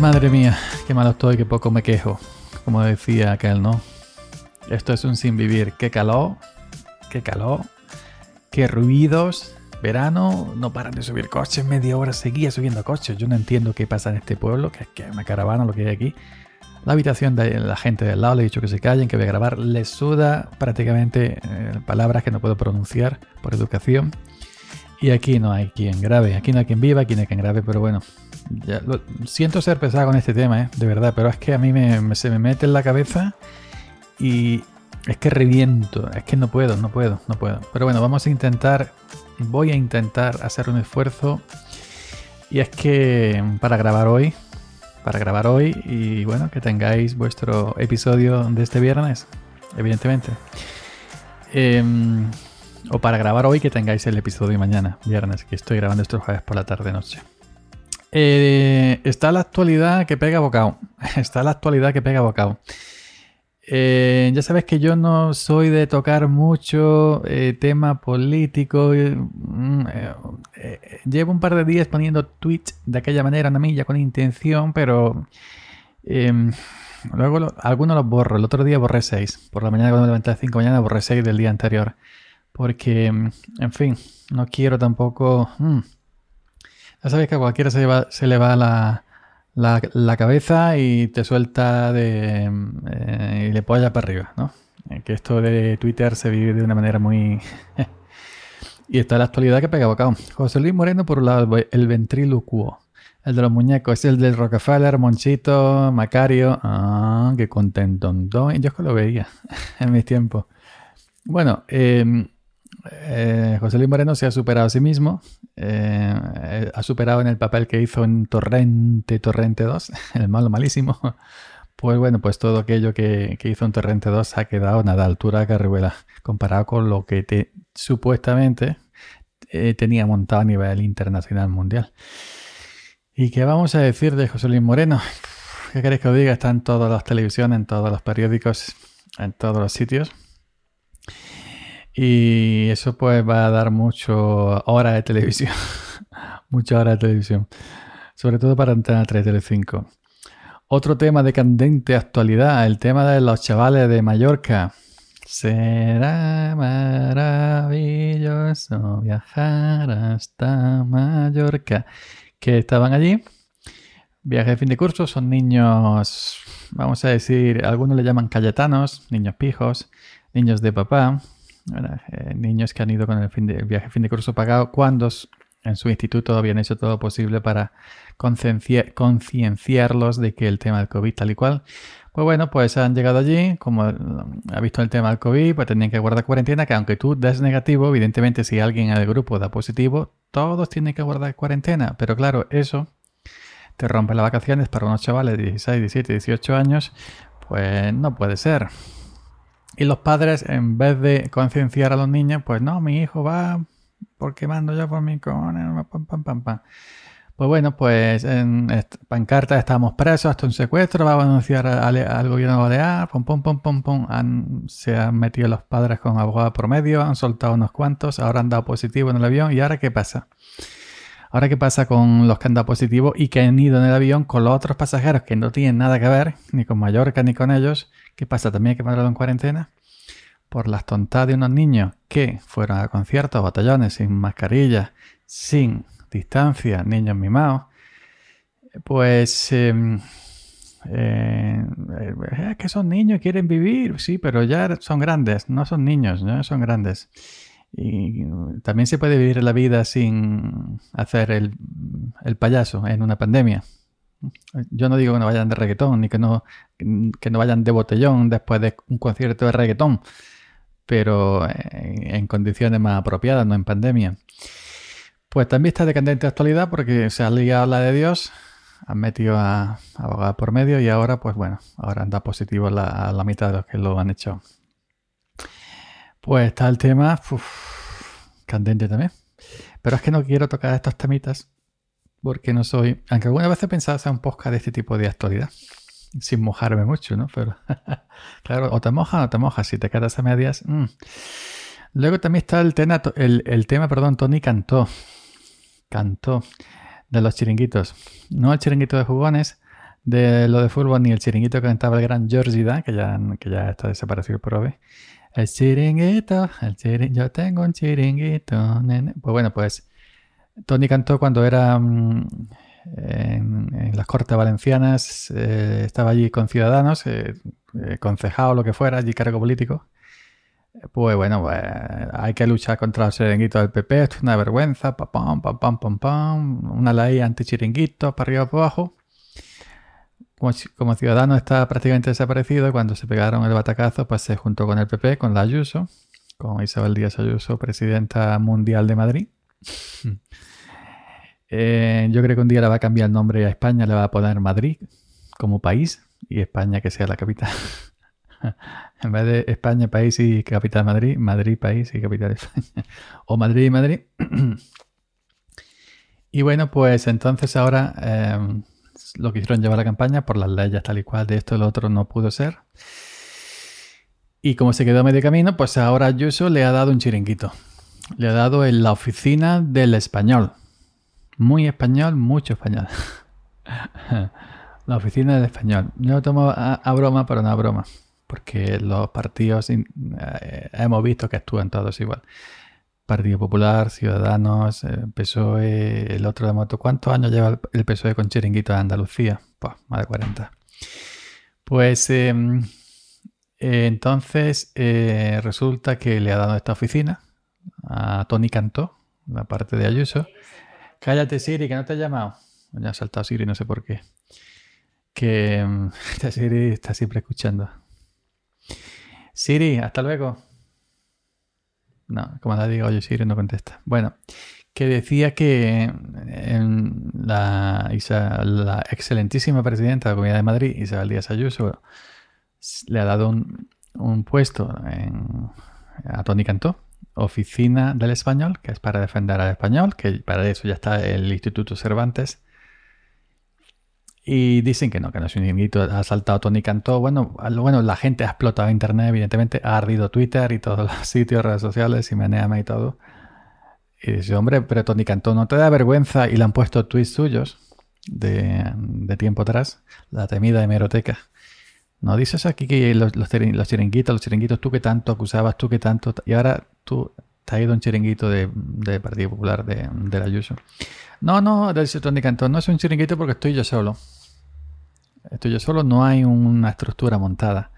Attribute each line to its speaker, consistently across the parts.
Speaker 1: Madre mía, qué malo estoy, qué poco me quejo. Como decía aquel, ¿no? Esto es un sin vivir. Qué calor, qué calor, qué ruidos. Verano, no paran de subir coches, media hora seguía subiendo coches. Yo no entiendo qué pasa en este pueblo, que es que una caravana lo que hay aquí. La habitación de la gente del lado le he dicho que se callen, que voy a grabar. Les suda prácticamente eh, palabras que no puedo pronunciar por educación. Y aquí no hay quien grabe, aquí no hay quien viva, aquí no hay quien grabe, pero bueno, siento ser pesado con este tema, ¿eh? de verdad, pero es que a mí se me mete en la cabeza y es que reviento, es que no puedo, no puedo, no puedo. Pero bueno, vamos a intentar, voy a intentar hacer un esfuerzo y es que para grabar hoy, para grabar hoy y bueno, que tengáis vuestro episodio de este viernes, evidentemente. Em, o para grabar hoy que tengáis el episodio mañana, viernes, que estoy grabando estos jueves por la tarde-noche. Eh, está la actualidad que pega bocado. Está la actualidad que pega bocado. Eh, ya sabes que yo no soy de tocar mucho eh, tema político. Mm, llevo un par de días poniendo tweets de aquella manera, una milla con intención, pero em, luego algunos los borro. El otro día borré 6. Por la mañana cuando me levanté a 5 mañana borré 6 del día anterior. Porque, en fin, no quiero tampoco... Mm. Ya sabes que a cualquiera se, se le va la, la, cabeza y te suelta de... Eh, y le polla para arriba, ¿no? Eh, que esto de Twitter se vive de una manera muy... y está la actualidad que pega bocado. José Luis Moreno, por un lado, el ventriloquo. El de los muñecos es el del Rockefeller, Monchito, Macario. Ah, qué contento. Yo es que lo veía en mis tiempos. Bueno, eh, eh, José Luis Moreno se ha superado a sí mismo, eh, ha superado en el papel que hizo en Torrente, Torrente 2, el malo malísimo. Pues bueno, pues todo aquello que, hizo en Torrente 2 ha quedado nada altura de Carrihuela, comparado con lo que te, supuestamente eh, tenía montado a nivel internacional mundial. ¿Y qué vamos a decir de José Luis Moreno? ¿Qué queréis que os diga? Está en todas las televisiones, en todos los periódicos, en todos los sitios. Y eso pues va a dar mucho hora de televisión. Mucha hora de televisión. Sobre todo para Antena 3 Tele5. Otro tema de candente actualidad, el tema de los chavales de Mallorca. Será maravilloso viajar hasta Mallorca. Que estaban allí. Viaje de fin de curso, son niños, vamos a decir, algunos le llaman cayetanos, niños pijos, niños de papá, eh, niños que han ido con el, fin de, viaje fin de curso pagado cuando en su instituto habían hecho todo posible para concienciarlos de que el tema del COVID tal y cual. Pues bueno, pues han llegado allí, como ha visto el tema del COVID, pues tenían que guardar cuarentena, que aunque tú des negativo, evidentemente si alguien en el grupo da positivo, todos tienen que guardar cuarentena. Pero claro, eso te rompe las vacaciones para unos chavales de 16, 17, 18 años, pues no puede ser. Y los padres, en vez de concienciar a los niños, pues no, mi hijo va porque mando yo por mi pam, pam, pam, pam. Pues bueno, pues en pancarta estamos presos hasta un secuestro, vamos a anunciar al, gobierno balear, pum, pum, pum, pum, pum. se han metido los padres con abogados por medio, han soltado unos cuantos, ahora han dado positivo en el avión. ¿Y ahora qué pasa? Ahora qué pasa con los que han dado positivo y que han ido en el avión con los otros pasajeros que no tienen nada que ver, ni con Mallorca ni con ellos ¿Qué pasa? También hay que mandarlo en cuarentena por las tontadas de unos niños que fueron a conciertos, batallones, sin mascarilla, sin distancia, niños mimados. Pues em, eh, es que son niños quieren vivir, sí, pero ya son grandes, no son niños, ya son grandes. Y también se puede vivir la vida sin hacer el payaso en una pandemia. Yo no digo que no vayan de reggaetón, ni que no, que no vayan de botellón después de un concierto de reggaetón, pero en, condiciones más apropiadas, no en pandemia. Pues también está de candente actualidad porque se ha ligado la de Dios, han metido a abogados por medio y ahora, pues bueno, ahora anda positivo la, la mitad de los que lo han hecho. Pues está el tema candente también. Pero es que no quiero tocar estos temitas porque no soy, aunque alguna vez he pensado hacer un podcast de este tipo de actualidad, sin mojarme mucho, ¿no? Pero claro, o te mojas o te mojas, si te quedas a medias. Mm. Luego también está el tema, el, tema, perdón, Tony cantó, cantó de los chiringuitos, no el chiringuito de jugones, de lo de fútbol ni el chiringuito que cantaba el gran Georgie que ya, que ya está desaparecido por hoy. El chiringuito, el chiringuito, yo tengo un chiringuito, nene. Pues bueno, pues Tony cantó cuando era mm, en, las Cortes Valencianas, eh, estaba allí con Ciudadanos, eh, eh, concejado, lo que fuera, allí cargo político. Pues bueno, pues, hay que luchar contra los chiringuitos del PP, esto es una vergüenza, pam, pam, pam, pam, pam, una ley anti-chiringuitos, para arriba, para abajo. Como, como, ciudadano está prácticamente desaparecido cuando se pegaron el batacazo, pues se juntó con el PP, con la Ayuso, con Isabel Díaz Ayuso, presidenta mundial de Madrid. Eh, yo creo que un día le va a cambiar el nombre a España, le va a poner Madrid como país y España que sea la capital. en vez de España, país y capital Madrid, Madrid, país y capital España. o Madrid y Madrid. y bueno, pues entonces ahora em, lo quisieron llevar a la campaña por las leyes tal y cual de esto y lo otro no pudo ser. Y como se quedó a medio camino, pues ahora Ayuso le ha dado un chiringuito. Le ha dado en la oficina del español. Muy español, mucho español. la oficina del español. Yo lo tomo a broma, pero no a broma porque los partidos eh, hemos visto que actúan todos igual. Partido Popular, Ciudadanos, eh, PSOE, el otro de moto. ¿Cuántos años lleva el PSOE con chiringuito de Andalucía? Pues más de 40. Pues em, entonces eh, resulta que le ha dado esta oficina a Tony Cantó, la parte de Ayuso. Cállate, Siri, que no te he llamado. Ya ha saltado Siri, no sé por qué. Que em, Siri está siempre escuchando. Siri, hasta luego. No, como la digo, oye, Siri no contesta. Bueno, que decía que en la, la, excelentísima presidenta de la Comunidad de Madrid, Isabel Díaz Ayuso, le ha dado un, puesto a Tony Cantó, oficina del español, que es para defender al español, que para eso ya está el Instituto Cervantes y dicen que no, que no es un chiringuito, ha saltado Tony Cantó. Bueno, bueno, la gente ha explotado Internet, evidentemente, ha ardido Twitter y todos los sitios, redes sociales, y Meneame y todo. Y dice, hombre, pero Tony Cantó, ¿no te da vergüenza? Y le han puesto tweets suyos de, tiempo atrás, la temida hemeroteca. ¿No dices aquí que los, los, chiringuitos, los chiringuitos, tú que tanto acusabas, tú que tanto... Y ahora tú te has ido un chiringuito de, Partido Popular de, de la Ayuso. No, no, dice Tony Cantón, no es un chiringuito porque estoy yo solo. Estoy yo solo, no hay una estructura montada.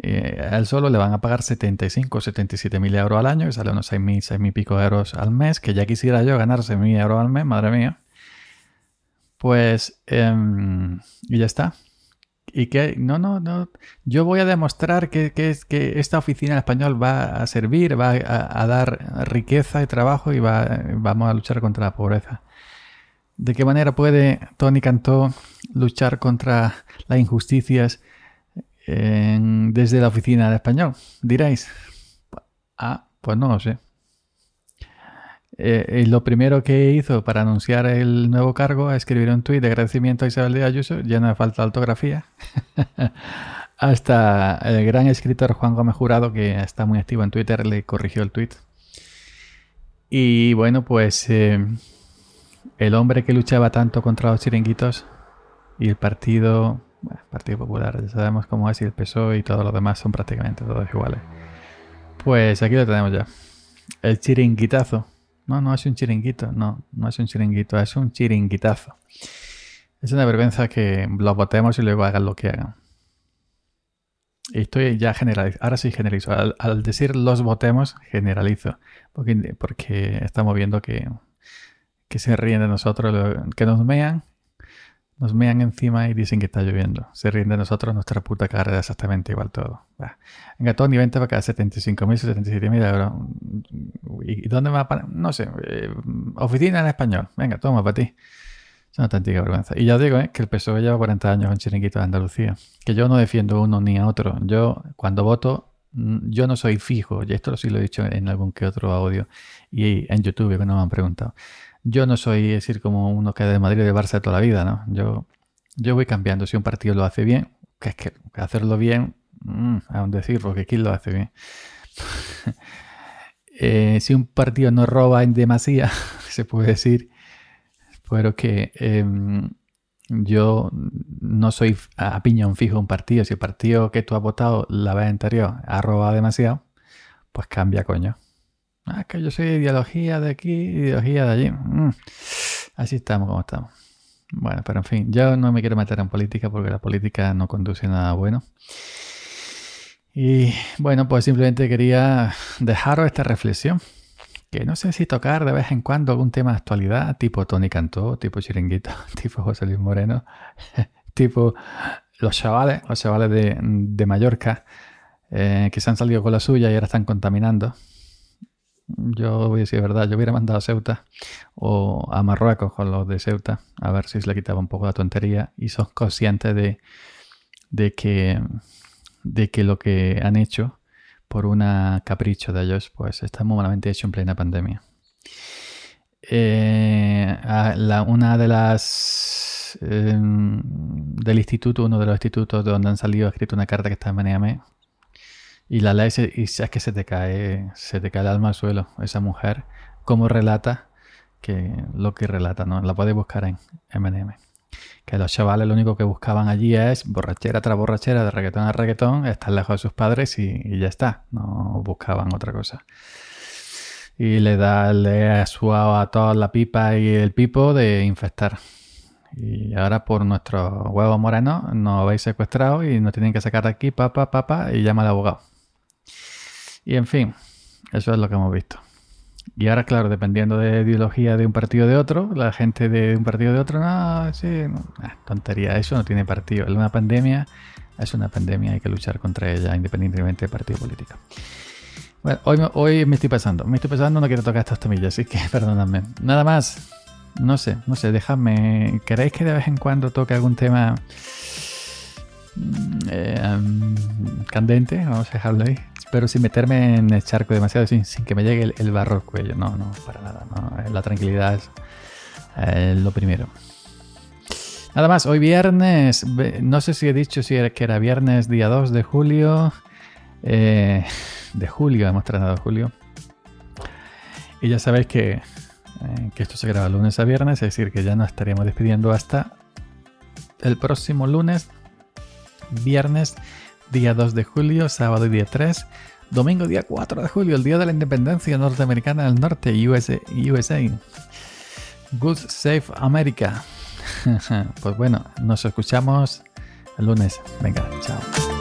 Speaker 1: Eh, a él solo le van a pagar 75 o 77 mil euros al año, que sale unos 6 mil, 6 mil pico euros al mes, que ya quisiera yo ganar 6 mil euros al mes, madre mía. Pues, em, y ya está. Y que, no, no, no, yo voy a demostrar que, que, que esta oficina en español va a servir, va a, dar riqueza y trabajo y va, vamos a luchar contra la pobreza. ¿De qué manera puede Tony Cantó luchar contra las injusticias desde la oficina de español? Diréis. Ah, pues no lo sé. Eh, lo primero que hizo para anunciar el nuevo cargo es escribir un tuit de agradecimiento a Isabel de Ayuso, lleno de falta de ortografía. Hasta el gran escritor Juan Gómez Jurado, que está muy activo en Twitter, le corrigió el tuit. Y bueno, pues eh, el hombre que luchaba tanto contra los chiringuitos y el partido, Partido Popular, ya sabemos cómo es, y el PSOE y todos los demás son prácticamente todos iguales. Pues aquí lo tenemos ya. El chiringuitazo. No, no es un chiringuito, no, no es un chiringuito, es un chiringuitazo. Es una vergüenza que los votemos y luego hagan lo que hagan. Y estoy ya generalizando. Ahora sí generalizo. Al, decir los votemos, generalizo. Porque, porque estamos viendo que que se ríen de nosotros, que nos mean, nos mean encima y dicen que está lloviendo. Se ríen de nosotros, nuestra puta cara exactamente igual todo. Venga, Tony, vente para acá, 75.000, 77.000 euros. ¿Y dónde va a No sé, eh, oficina en español. Venga, toma para ti. Es una auténtica vergüenza. Y ya digo eh, que el PSOE lleva 40 años en chiringuito de Andalucía. Que yo no defiendo uno ni a otro. Yo, cuando voto, mm, yo no soy fijo. Y esto sí lo he dicho en algún que otro audio. Y en YouTube, cuando me han preguntado. Yo no soy, decir, como uno que de Madrid o de Barça toda la vida, ¿no? Yo, yo voy cambiando. Si un partido lo hace bien, que es que hacerlo bien, mmm, aún decir, porque ¿quién lo hace bien? Eh, si un partido no roba en demasía, se puede decir, pero que em, yo no soy a piñón fijo un partido. Si el partido que tú has votado la vez anterior ha robado demasiado, pues cambia, coño. Ah, que yo soy ideología de aquí, ideología de allí. Mm. Así estamos como estamos. Bueno, pero en fin, yo no me quiero meter en política porque la política no conduce a nada bueno. Y bueno, pues simplemente quería dejaros esta reflexión. Que no sé si tocar de vez en cuando algún tema de actualidad, tipo Tony Cantó, tipo Chiringuito, tipo José Luis Moreno, tipo los chavales, los chavales de, Mallorca, eh, que se han salido con la suya y ahora están contaminando. Yo voy a decir verdad, yo hubiera mandado a Ceuta o a Marruecos con los de Ceuta, a ver si se le quitaba un poco la tontería y son conscientes de, de, que, de que lo que han hecho por un capricho de ellos, pues está muy malamente hecho en plena pandemia. Eh, una de las em, del instituto, uno de los institutos de donde han salido, ha escrito una carta que está en Maneame, y la ley y es que se te cae, se te cae el alma al suelo. Esa mujer, como relata, que lo que relata, ¿no? La puedes buscar en MNM. Que los chavales lo único que buscaban allí es borrachera tras borrachera, de reggaetón a reggaetón, estar lejos de sus padres y, ya está. No buscaban otra cosa. Y le da, le ha a toda la pipa y el pipo de infectar. Y ahora por nuestro huevo moreno nos habéis secuestrado y nos tienen que sacar de aquí, papá, papá, y llama al abogado. Y en fin, eso es lo que hemos visto. Y ahora, claro, dependiendo de ideología de un partido o de otro, la gente de un partido o de otro, no, sí, tontería, eso no tiene partido. Es una pandemia, es una pandemia, hay que luchar contra ella independientemente del partido político. Bueno, hoy, hoy me estoy pasando, me estoy pasando, no quiero tocar estas tomillas, así que perdonadme. Nada más, no sé, no sé, dejadme. ¿Queréis que de vez en cuando toque algún tema eh, candente? Vamos a dejarlo ahí pero sin meterme en el charco demasiado, sin, que me llegue el, barro al cuello. No, no, para nada. No. La tranquilidad es eh, lo primero. Nada más, hoy viernes, no sé si he dicho si era, que era viernes día 2 de julio. Eh, de julio, hemos tratado julio. Y ya sabéis que, eh, que esto se graba lunes a viernes, es decir, que ya nos estaríamos despidiendo hasta el próximo lunes, viernes día 2 de julio, sábado día 3, domingo día 4 de julio, el día de la independencia norteamericana del norte, USA. USA. Good Safe America. pues bueno, nos escuchamos el lunes. Venga, chao.